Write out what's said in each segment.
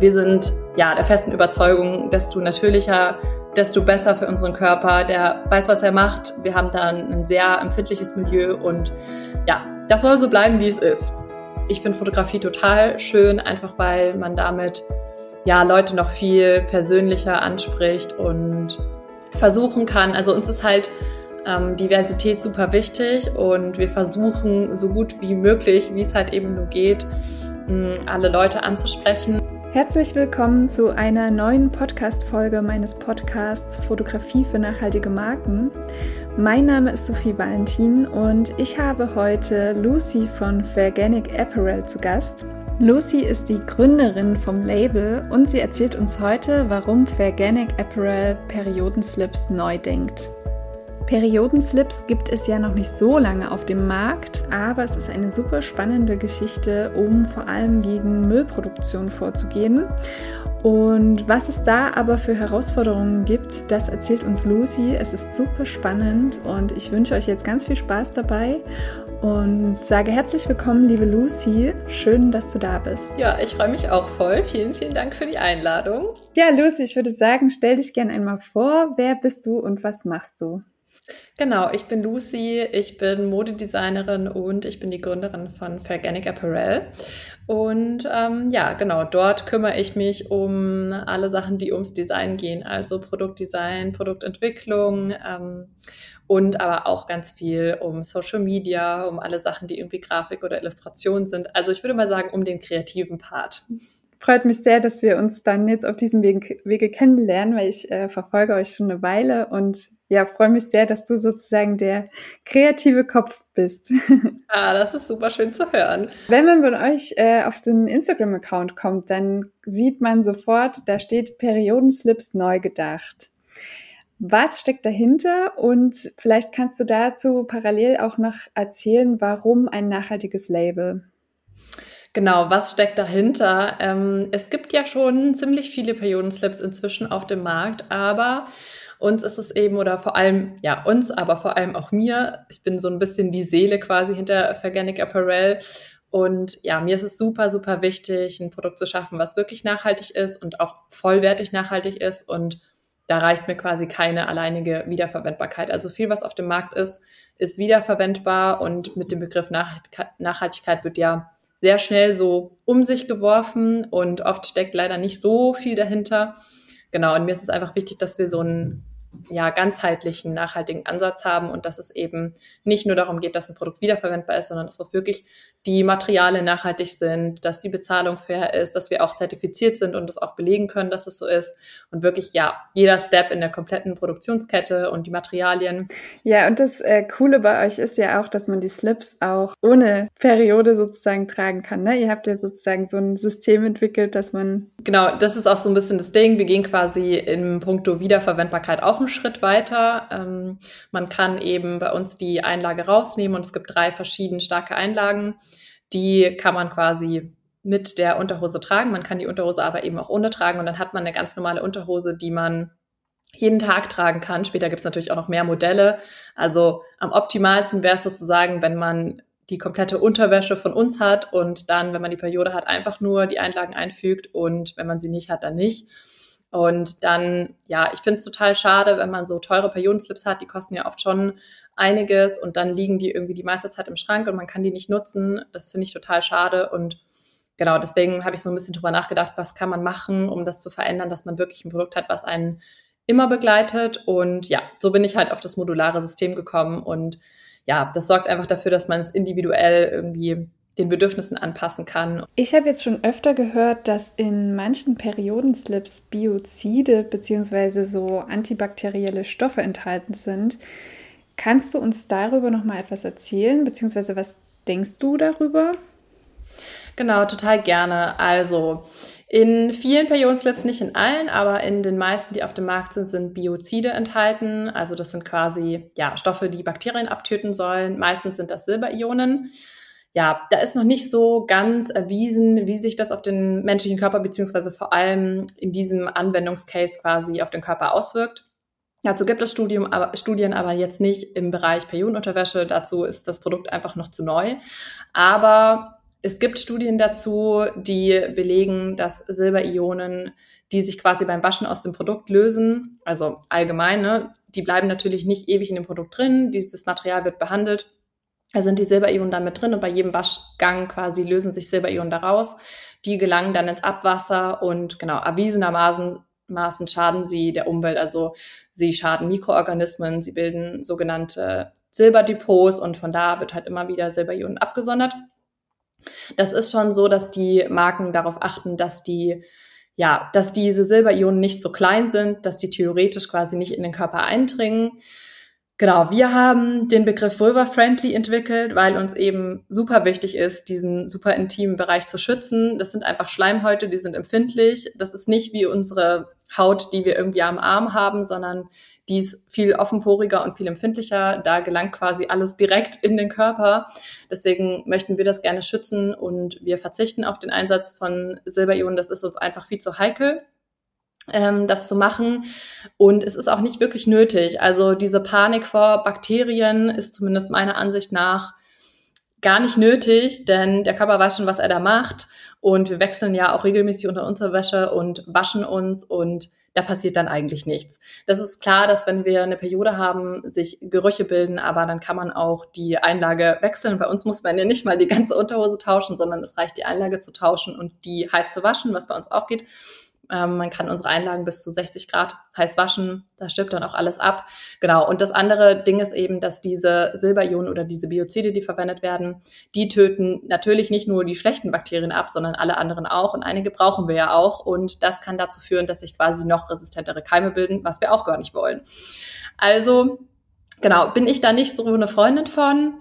wir sind ja der festen Überzeugung, desto natürlicher, desto besser für unseren Körper. Der weiß, was er macht. Wir haben dann ein sehr empfindliches Milieu und ja, das soll so bleiben, wie es ist. Ich finde Fotografie total schön, einfach weil man damit ja Leute noch viel persönlicher anspricht und versuchen kann. Also uns ist halt ähm, Diversität super wichtig und wir versuchen so gut wie möglich, wie es halt eben nur geht, alle Leute anzusprechen. Herzlich willkommen zu einer neuen Podcast-Folge meines Podcasts Fotografie für nachhaltige Marken. Mein Name ist Sophie Valentin und ich habe heute Lucy von Ferganic Apparel zu Gast. Lucy ist die Gründerin vom Label und sie erzählt uns heute, warum Ferganic Apparel Periodenslips neu denkt. Periodenslips gibt es ja noch nicht so lange auf dem Markt, aber es ist eine super spannende Geschichte, um vor allem gegen Müllproduktion vorzugehen. Und was es da aber für Herausforderungen gibt, das erzählt uns Lucy. Es ist super spannend und ich wünsche euch jetzt ganz viel Spaß dabei und sage herzlich willkommen, liebe Lucy. Schön, dass du da bist. Ja, ich freue mich auch voll. Vielen, vielen Dank für die Einladung. Ja, Lucy, ich würde sagen, stell dich gerne einmal vor. Wer bist du und was machst du? Genau, ich bin Lucy, ich bin Modedesignerin und ich bin die Gründerin von Ferganic Apparel. Und ähm, ja, genau, dort kümmere ich mich um alle Sachen, die ums Design gehen, also Produktdesign, Produktentwicklung ähm, und aber auch ganz viel um Social Media, um alle Sachen, die irgendwie Grafik oder Illustration sind. Also ich würde mal sagen, um den kreativen Part. Freut mich sehr, dass wir uns dann jetzt auf diesem Wege, Wege kennenlernen, weil ich äh, verfolge euch schon eine Weile und ja, freue mich sehr, dass du sozusagen der kreative Kopf bist. Ah, das ist super schön zu hören. Wenn man von euch äh, auf den Instagram-Account kommt, dann sieht man sofort, da steht Periodenslips neu gedacht. Was steckt dahinter? Und vielleicht kannst du dazu parallel auch noch erzählen, warum ein nachhaltiges Label? Genau, was steckt dahinter? Ähm, es gibt ja schon ziemlich viele Periodenslips inzwischen auf dem Markt, aber uns ist es eben, oder vor allem, ja, uns, aber vor allem auch mir, ich bin so ein bisschen die Seele quasi hinter Ferganic Apparel. Und ja, mir ist es super, super wichtig, ein Produkt zu schaffen, was wirklich nachhaltig ist und auch vollwertig nachhaltig ist. Und da reicht mir quasi keine alleinige Wiederverwendbarkeit. Also viel, was auf dem Markt ist, ist wiederverwendbar und mit dem Begriff Nachhaltigkeit wird ja sehr schnell so um sich geworfen und oft steckt leider nicht so viel dahinter. Genau, und mir ist es einfach wichtig, dass wir so ein ja, ganzheitlichen, nachhaltigen Ansatz haben und dass es eben nicht nur darum geht, dass ein Produkt wiederverwendbar ist, sondern dass auch wirklich die Materialien nachhaltig sind, dass die Bezahlung fair ist, dass wir auch zertifiziert sind und das auch belegen können, dass es so ist und wirklich, ja, jeder Step in der kompletten Produktionskette und die Materialien. Ja, und das äh, Coole bei euch ist ja auch, dass man die Slips auch ohne Periode sozusagen tragen kann. Ne? Ihr habt ja sozusagen so ein System entwickelt, dass man. Genau, das ist auch so ein bisschen das Ding. Wir gehen quasi im Punkto Wiederverwendbarkeit auch einen Schritt weiter. Ähm, man kann eben bei uns die Einlage rausnehmen und es gibt drei verschiedene starke Einlagen. Die kann man quasi mit der Unterhose tragen. Man kann die Unterhose aber eben auch ohne tragen und dann hat man eine ganz normale Unterhose, die man jeden Tag tragen kann. Später gibt es natürlich auch noch mehr Modelle. Also am optimalsten wäre es sozusagen, wenn man die komplette Unterwäsche von uns hat und dann, wenn man die Periode hat, einfach nur die Einlagen einfügt und wenn man sie nicht hat, dann nicht. Und dann, ja, ich finde es total schade, wenn man so teure Periodenslips hat, die kosten ja oft schon einiges und dann liegen die irgendwie die meiste Zeit im Schrank und man kann die nicht nutzen. Das finde ich total schade und genau, deswegen habe ich so ein bisschen drüber nachgedacht, was kann man machen, um das zu verändern, dass man wirklich ein Produkt hat, was einen immer begleitet. Und ja, so bin ich halt auf das modulare System gekommen und ja, das sorgt einfach dafür, dass man es individuell irgendwie den Bedürfnissen anpassen kann. Ich habe jetzt schon öfter gehört, dass in manchen Periodenslips Biozide bzw. so antibakterielle Stoffe enthalten sind. Kannst du uns darüber noch mal etwas erzählen, beziehungsweise was denkst du darüber? Genau, total gerne. Also in vielen Periodenslips, nicht in allen, aber in den meisten, die auf dem Markt sind, sind Biozide enthalten. Also das sind quasi ja, Stoffe, die Bakterien abtöten sollen. Meistens sind das Silberionen ja, da ist noch nicht so ganz erwiesen, wie sich das auf den menschlichen Körper beziehungsweise vor allem in diesem Anwendungscase quasi auf den Körper auswirkt. Dazu gibt es Studium, aber, Studien, aber jetzt nicht im Bereich Periodenunterwäsche. Dazu ist das Produkt einfach noch zu neu. Aber es gibt Studien dazu, die belegen, dass Silberionen, die sich quasi beim Waschen aus dem Produkt lösen, also allgemein, ne, die bleiben natürlich nicht ewig in dem Produkt drin. Dieses Material wird behandelt. Da sind die Silberionen dann mit drin und bei jedem Waschgang quasi lösen sich Silberionen daraus. Die gelangen dann ins Abwasser und genau, erwiesenermaßen Maßen schaden sie der Umwelt. Also sie schaden Mikroorganismen, sie bilden sogenannte Silberdepots und von da wird halt immer wieder Silberionen abgesondert. Das ist schon so, dass die Marken darauf achten, dass die ja, dass diese Silberionen nicht so klein sind, dass die theoretisch quasi nicht in den Körper eindringen. Genau, wir haben den Begriff Vulva-Friendly entwickelt, weil uns eben super wichtig ist, diesen super intimen Bereich zu schützen. Das sind einfach Schleimhäute, die sind empfindlich. Das ist nicht wie unsere Haut, die wir irgendwie am Arm haben, sondern die ist viel offenporiger und viel empfindlicher. Da gelangt quasi alles direkt in den Körper. Deswegen möchten wir das gerne schützen und wir verzichten auf den Einsatz von Silberionen. Das ist uns einfach viel zu heikel ähm, das zu machen. Und es ist auch nicht wirklich nötig. Also diese Panik vor Bakterien ist zumindest meiner Ansicht nach gar nicht nötig, denn der Körper weiß schon, was er da macht. Und wir wechseln ja auch regelmäßig unter Unterwäsche und waschen uns und da passiert dann eigentlich nichts. Das ist klar, dass wenn wir eine Periode haben, sich Gerüche bilden, aber dann kann man auch die Einlage wechseln. Bei uns muss man ja nicht mal die ganze Unterhose tauschen, sondern es reicht, die Einlage zu tauschen und die heiß zu waschen, was bei uns auch geht. Ähm, man kann unsere Einlagen bis zu 60 Grad heiß waschen. Da stirbt dann auch alles ab. Genau. Und das andere Ding ist eben, dass diese Silberionen oder diese Biozide, die verwendet werden, die töten natürlich nicht nur die schlechten Bakterien ab, sondern alle anderen auch. Und einige brauchen wir ja auch. Und das kann dazu führen, dass sich quasi noch resistentere Keime bilden, was wir auch gar nicht wollen. Also, genau, bin ich da nicht so eine Freundin von.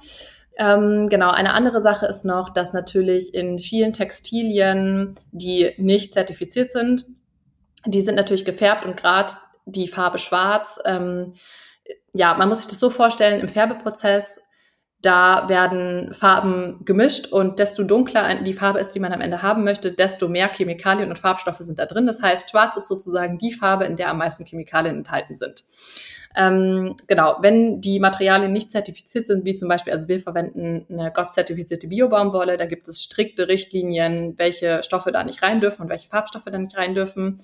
Ähm, genau, eine andere Sache ist noch, dass natürlich in vielen Textilien, die nicht zertifiziert sind, die sind natürlich gefärbt und gerade die Farbe Schwarz, ähm, ja, man muss sich das so vorstellen, im Färbeprozess, da werden Farben gemischt und desto dunkler die Farbe ist, die man am Ende haben möchte, desto mehr Chemikalien und Farbstoffe sind da drin. Das heißt, Schwarz ist sozusagen die Farbe, in der am meisten Chemikalien enthalten sind. Ähm, genau, wenn die Materialien nicht zertifiziert sind, wie zum Beispiel, also wir verwenden eine Gott-zertifizierte Biobaumwolle, da gibt es strikte Richtlinien, welche Stoffe da nicht rein dürfen und welche Farbstoffe da nicht rein dürfen.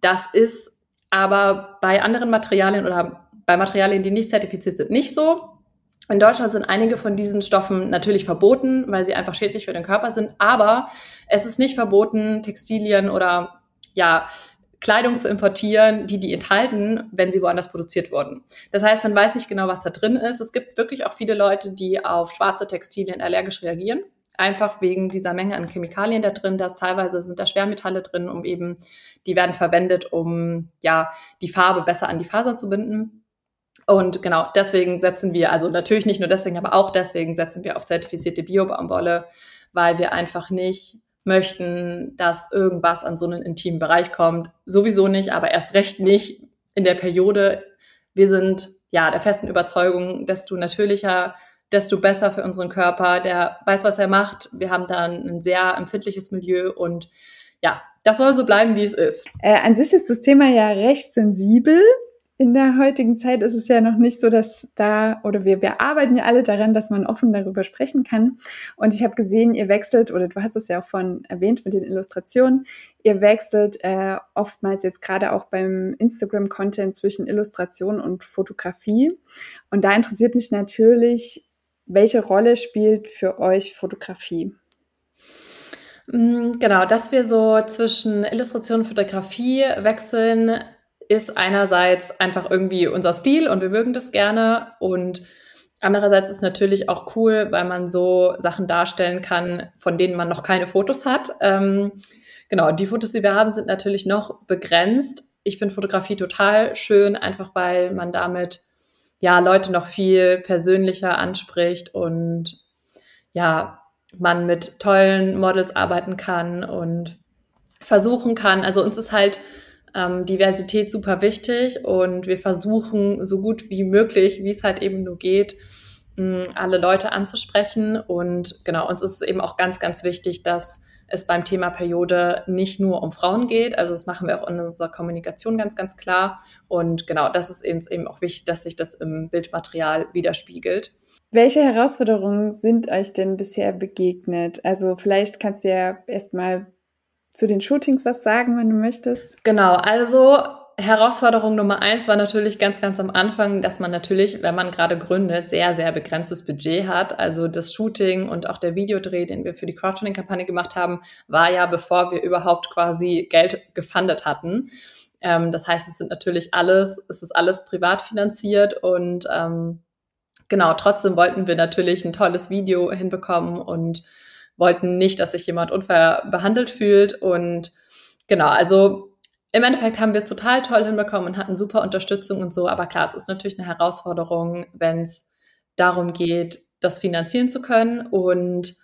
Das ist aber bei anderen Materialien oder bei Materialien, die nicht zertifiziert sind, nicht so. In Deutschland sind einige von diesen Stoffen natürlich verboten, weil sie einfach schädlich für den Körper sind. Aber es ist nicht verboten, Textilien oder ja, Kleidung zu importieren, die die enthalten, wenn sie woanders produziert wurden. Das heißt, man weiß nicht genau, was da drin ist. Es gibt wirklich auch viele Leute, die auf schwarze Textilien allergisch reagieren. Einfach wegen dieser Menge an Chemikalien da drin. Das teilweise sind da Schwermetalle drin, um eben, die werden verwendet, um ja die Farbe besser an die Faser zu binden. Und genau deswegen setzen wir, also natürlich nicht nur deswegen, aber auch deswegen setzen wir auf zertifizierte Bio-Baumwolle, weil wir einfach nicht möchten, dass irgendwas an so einen intimen Bereich kommt. Sowieso nicht, aber erst recht nicht in der Periode. Wir sind ja der festen Überzeugung, desto natürlicher, desto besser für unseren Körper. Der weiß, was er macht. Wir haben da ein sehr empfindliches Milieu und ja, das soll so bleiben, wie es ist. Äh, an sich ist das Thema ja recht sensibel in der heutigen Zeit ist es ja noch nicht so, dass da, oder wir, wir arbeiten ja alle daran, dass man offen darüber sprechen kann. Und ich habe gesehen, ihr wechselt, oder du hast es ja auch von erwähnt mit den Illustrationen, ihr wechselt äh, oftmals jetzt gerade auch beim Instagram-Content zwischen Illustration und Fotografie. Und da interessiert mich natürlich, welche Rolle spielt für euch Fotografie? Mm, genau, dass wir so zwischen Illustration und Fotografie wechseln, ist einerseits einfach irgendwie unser Stil und wir mögen das gerne und andererseits ist natürlich auch cool, weil man so Sachen darstellen kann, von denen man noch keine Fotos hat. Ähm, genau, die Fotos, die wir haben, sind natürlich noch begrenzt. Ich finde Fotografie total schön, einfach weil man damit ja Leute noch viel persönlicher anspricht und ja, man mit tollen Models arbeiten kann und versuchen kann. Also uns ist halt ähm, Diversität super wichtig und wir versuchen so gut wie möglich, wie es halt eben nur geht, mh, alle Leute anzusprechen. Und genau, uns ist es eben auch ganz, ganz wichtig, dass es beim Thema Periode nicht nur um Frauen geht. Also das machen wir auch in unserer Kommunikation ganz, ganz klar. Und genau, das ist eben, eben auch wichtig, dass sich das im Bildmaterial widerspiegelt. Welche Herausforderungen sind euch denn bisher begegnet? Also vielleicht kannst du ja erstmal zu den Shootings was sagen, wenn du möchtest. Genau, also Herausforderung Nummer eins war natürlich ganz, ganz am Anfang, dass man natürlich, wenn man gerade gründet, sehr, sehr begrenztes Budget hat. Also das Shooting und auch der Videodreh, den wir für die Crowdfunding-Kampagne gemacht haben, war ja, bevor wir überhaupt quasi Geld gefundet hatten. Ähm, das heißt, es sind natürlich alles, es ist alles privat finanziert und ähm, genau, trotzdem wollten wir natürlich ein tolles Video hinbekommen und wollten nicht, dass sich jemand unfair behandelt fühlt und genau, also im Endeffekt haben wir es total toll hinbekommen und hatten super Unterstützung und so. Aber klar, es ist natürlich eine Herausforderung, wenn es darum geht, das finanzieren zu können. Und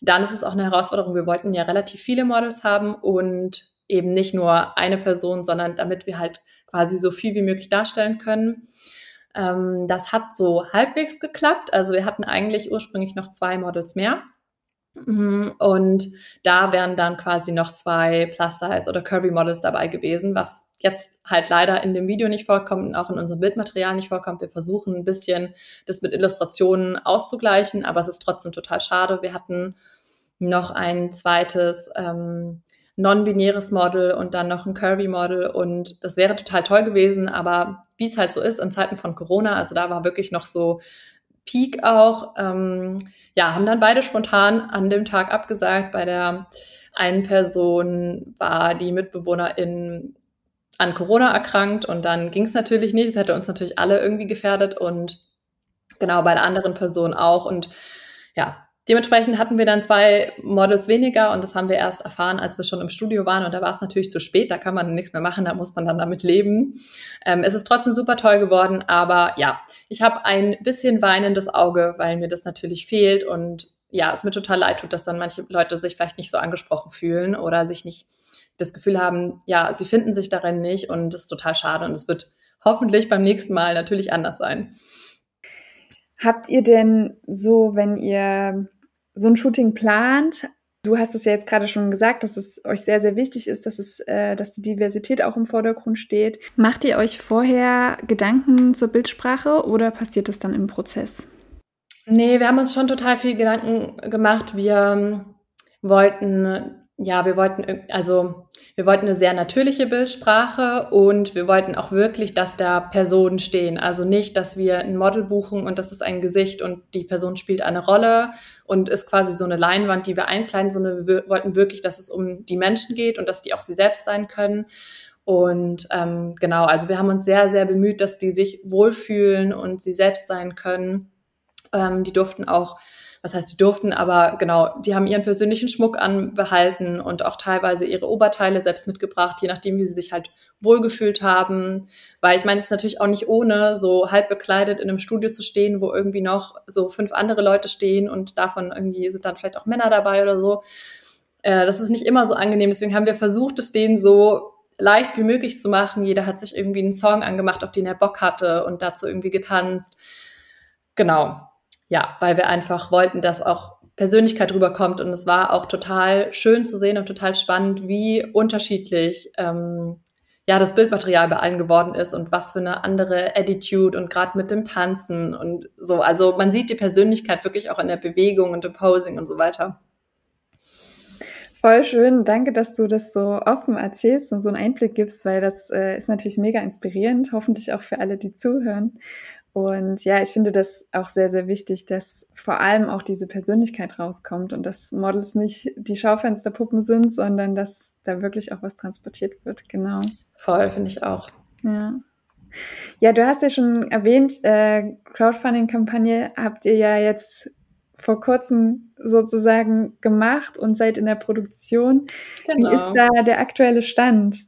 dann ist es auch eine Herausforderung. Wir wollten ja relativ viele Models haben und eben nicht nur eine Person, sondern damit wir halt quasi so viel wie möglich darstellen können. Ähm, das hat so halbwegs geklappt. Also wir hatten eigentlich ursprünglich noch zwei Models mehr. Mhm, und da wären dann quasi noch zwei Plus-Size oder Curvy-Models dabei gewesen, was jetzt halt leider in dem Video nicht vorkommt und auch in unserem Bildmaterial nicht vorkommt. Wir versuchen ein bisschen das mit Illustrationen auszugleichen, aber es ist trotzdem total schade. Wir hatten noch ein zweites ähm, non-binäres Model und dann noch ein Curvy-Model und das wäre total toll gewesen, aber wie es halt so ist in Zeiten von Corona, also da war wirklich noch so Peak auch. Ähm, ja, haben dann beide spontan an dem Tag abgesagt. Bei der einen Person war die Mitbewohnerin an Corona erkrankt und dann ging es natürlich nicht. Das hätte uns natürlich alle irgendwie gefährdet und genau bei der anderen Person auch. Und ja, Dementsprechend hatten wir dann zwei Models weniger und das haben wir erst erfahren, als wir schon im Studio waren und da war es natürlich zu spät, da kann man nichts mehr machen, da muss man dann damit leben. Ähm, es ist trotzdem super toll geworden, aber ja, ich habe ein bisschen weinendes Auge, weil mir das natürlich fehlt und ja, es mir total leid tut, dass dann manche Leute sich vielleicht nicht so angesprochen fühlen oder sich nicht das Gefühl haben, ja, sie finden sich darin nicht und das ist total schade und es wird hoffentlich beim nächsten Mal natürlich anders sein. Habt ihr denn so, wenn ihr so ein Shooting plant, du hast es ja jetzt gerade schon gesagt, dass es euch sehr, sehr wichtig ist, dass es, äh, dass die Diversität auch im Vordergrund steht. Macht ihr euch vorher Gedanken zur Bildsprache oder passiert das dann im Prozess? Nee, wir haben uns schon total viel Gedanken gemacht. Wir ähm, wollten ja, wir wollten, also wir wollten eine sehr natürliche Bildsprache und wir wollten auch wirklich, dass da Personen stehen. Also nicht, dass wir ein Model buchen und das ist ein Gesicht und die Person spielt eine Rolle und ist quasi so eine Leinwand, die wir einkleiden, sondern wir wollten wirklich, dass es um die Menschen geht und dass die auch sie selbst sein können. Und ähm, genau, also wir haben uns sehr, sehr bemüht, dass die sich wohlfühlen und sie selbst sein können. Ähm, die durften auch was heißt, die durften, aber genau, die haben ihren persönlichen Schmuck anbehalten und auch teilweise ihre Oberteile selbst mitgebracht, je nachdem, wie sie sich halt wohlgefühlt haben. Weil ich meine, es ist natürlich auch nicht ohne, so halb bekleidet in einem Studio zu stehen, wo irgendwie noch so fünf andere Leute stehen und davon irgendwie sind dann vielleicht auch Männer dabei oder so. Äh, das ist nicht immer so angenehm. Deswegen haben wir versucht, es denen so leicht wie möglich zu machen. Jeder hat sich irgendwie einen Song angemacht, auf den er Bock hatte und dazu irgendwie getanzt. Genau ja, weil wir einfach wollten, dass auch Persönlichkeit rüberkommt. Und es war auch total schön zu sehen und total spannend, wie unterschiedlich ähm, ja das Bildmaterial bei allen geworden ist und was für eine andere Attitude und gerade mit dem Tanzen und so. Also man sieht die Persönlichkeit wirklich auch in der Bewegung und im Posing und so weiter. Voll schön. Danke, dass du das so offen erzählst und so einen Einblick gibst, weil das äh, ist natürlich mega inspirierend, hoffentlich auch für alle, die zuhören. Und ja, ich finde das auch sehr, sehr wichtig, dass vor allem auch diese Persönlichkeit rauskommt und dass Models nicht die Schaufensterpuppen sind, sondern dass da wirklich auch was transportiert wird. Genau. Voll, finde ich auch. Ja. Ja, du hast ja schon erwähnt, äh, Crowdfunding-Kampagne habt ihr ja jetzt vor kurzem sozusagen gemacht und seid in der Produktion. Genau. Wie ist da der aktuelle Stand?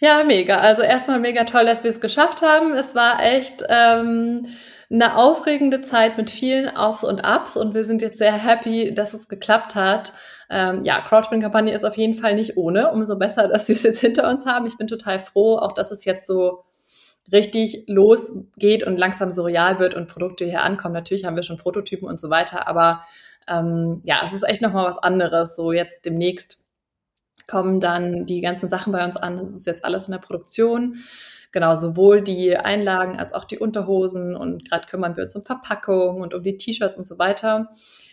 Ja, mega. Also erstmal mega toll, dass wir es geschafft haben. Es war echt ähm, eine aufregende Zeit mit vielen Aufs und Ups und wir sind jetzt sehr happy, dass es geklappt hat. Ähm, ja, Crowdfunding-Kampagne ist auf jeden Fall nicht ohne. Umso besser, dass wir es jetzt hinter uns haben. Ich bin total froh, auch dass es jetzt so richtig losgeht und langsam so real wird und Produkte hier ankommen. Natürlich haben wir schon Prototypen und so weiter, aber ähm, ja, es ist echt nochmal was anderes. So jetzt demnächst kommen dann die ganzen Sachen bei uns an. Das ist jetzt alles in der Produktion. Genau, sowohl die Einlagen als auch die Unterhosen und gerade kümmern wir uns um Verpackung und um die T-Shirts und so weiter.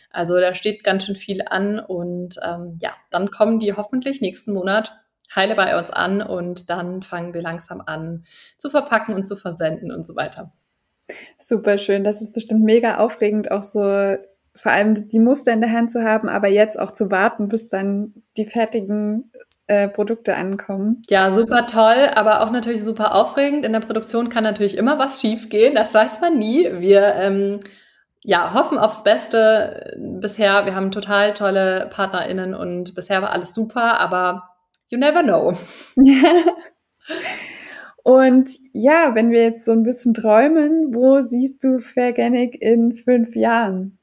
Also da steht ganz schön viel an und ähm, ja, dann kommen die hoffentlich nächsten Monat heile bei uns an und dann fangen wir langsam an zu verpacken und zu versenden und so weiter. Super schön, das ist bestimmt mega aufregend, auch so vor allem die Muster in der Hand zu haben, aber jetzt auch zu warten, bis dann die fertigen äh, Produkte ankommen. Ja, super toll, aber auch natürlich super aufregend. In der Produktion kann natürlich immer was schiefgehen, das weiß man nie. Wir ähm, ja, hoffen aufs Beste. Bisher, wir haben total tolle PartnerInnen und bisher war alles super, aber you never know. und ja, wenn wir jetzt so ein bisschen träumen, wo siehst du Fairganic in fünf Jahren?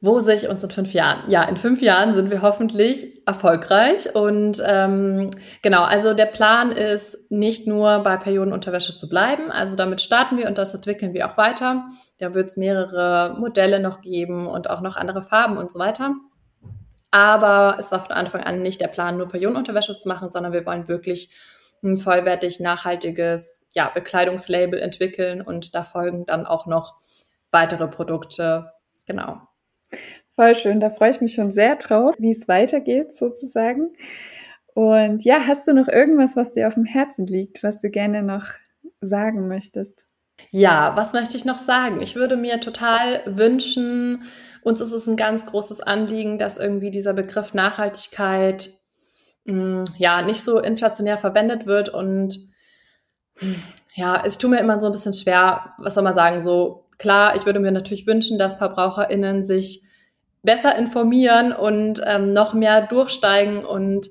Wo sehe ich uns in fünf Jahren? Ja, in fünf Jahren sind wir hoffentlich erfolgreich. Und ähm, genau, also der Plan ist nicht nur bei Periodenunterwäsche zu bleiben. Also damit starten wir und das entwickeln wir auch weiter. Da wird es mehrere Modelle noch geben und auch noch andere Farben und so weiter. Aber es war von Anfang an nicht der Plan, nur Periodenunterwäsche zu machen, sondern wir wollen wirklich ein vollwertig nachhaltiges ja, Bekleidungslabel entwickeln und da folgen dann auch noch weitere Produkte. Genau. Voll schön, da freue ich mich schon sehr drauf, wie es weitergeht sozusagen. Und ja, hast du noch irgendwas, was dir auf dem Herzen liegt, was du gerne noch sagen möchtest? Ja, was möchte ich noch sagen? Ich würde mir total wünschen, uns ist es ein ganz großes Anliegen, dass irgendwie dieser Begriff Nachhaltigkeit mh, hm, ja nicht so inflationär verwendet wird und ja, es tut mir immer so ein bisschen schwer, was soll man sagen, so klar, ich würde mir natürlich wünschen, dass VerbraucherInnen sich besser informieren und ähm, noch mehr durchsteigen und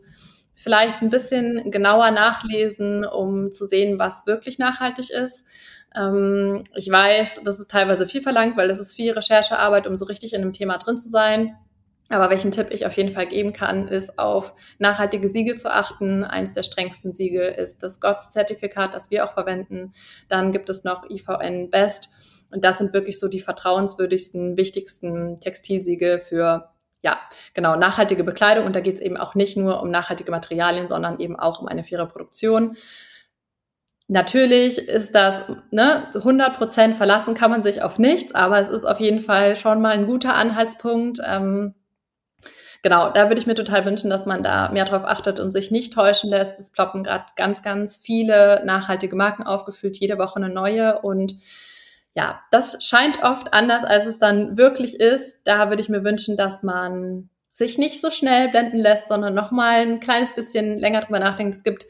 vielleicht ein bisschen genauer nachlesen, um zu sehen, was wirklich nachhaltig ist. Ähm, ich weiß, das ist teilweise viel verlangt, weil es ist viel Recherchearbeit, um so richtig in dem Thema drin zu sein. Aber welchen Tipp ich auf jeden Fall geben kann, ist auf nachhaltige Siegel zu achten. Eins der strengsten Siegel ist das GOTS-Zertifikat, das wir auch verwenden. Dann gibt es noch IVN Best. Und das sind wirklich so die vertrauenswürdigsten, wichtigsten Textilsiegel für ja, genau, nachhaltige Bekleidung. Und da geht es eben auch nicht nur um nachhaltige Materialien, sondern eben auch um eine faire Produktion. Natürlich ist das, ne, 100 Prozent verlassen kann man sich auf nichts, aber es ist auf jeden Fall schon mal ein guter Anhaltspunkt. Ähm, genau, da würde ich mir total wünschen, dass man da mehr drauf achtet und sich nicht täuschen lässt. Es ploppen gerade ganz, ganz viele nachhaltige Marken aufgefüllt, jede Woche eine neue und ja, das scheint oft anders, als es dann wirklich ist. Da würde ich mir wünschen, dass man sich nicht so schnell blenden lässt, sondern noch mal ein kleines bisschen länger drüber nachdenkt. Es gibt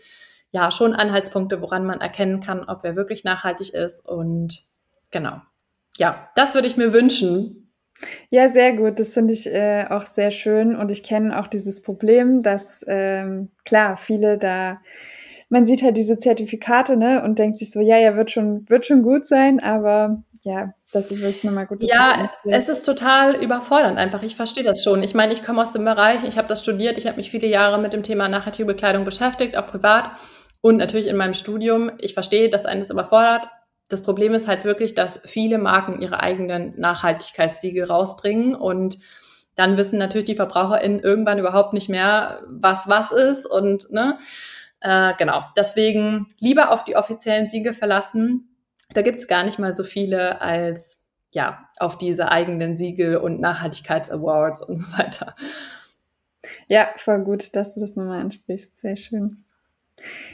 ja schon Anhaltspunkte, woran man erkennen kann, ob er wirklich nachhaltig ist. Und genau, ja, das würde ich mir wünschen. Ja, sehr gut. Das finde ich äh, auch sehr schön. Und ich kenne auch dieses Problem, dass ähm, klar viele da man sieht halt diese Zertifikate, ne, und denkt sich so, ja, ja, wird schon, wird schon gut sein, aber ja, das ist wirklich nochmal gut. Ja, es ist total überfordernd einfach. Ich verstehe das schon. Ich meine, ich komme aus dem Bereich, ich habe das studiert, ich habe mich viele Jahre mit dem Thema nachhaltige Bekleidung beschäftigt, auch privat und natürlich in meinem Studium. Ich verstehe, dass eines überfordert. Das Problem ist halt wirklich, dass viele Marken ihre eigenen Nachhaltigkeitssiegel rausbringen und dann wissen natürlich die VerbraucherInnen irgendwann überhaupt nicht mehr, was was ist und ne, äh, genau, deswegen lieber auf die offiziellen Siege verlassen. Da gibt es gar nicht mal so viele als ja auf diese eigenen Siegel und Nachhaltigkeitsawards und so weiter. Ja, voll gut, dass du das nochmal ansprichst. Sehr schön.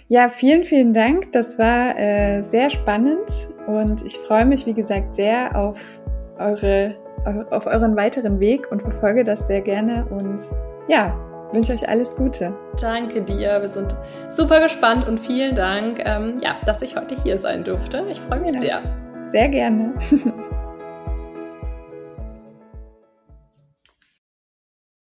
Ja, vielen, vielen Dank. Das war äh, sehr spannend und ich freue mich, wie gesagt, sehr auf eure auf euren weiteren Weg und verfolge das sehr gerne und ja, wünsche euch alles Gute. Danke dir. Wir sind super gespannt und vielen Dank, ähm, ja, dass ich heute hier sein durfte. Ich freue mich ja, sehr. Sehr gerne.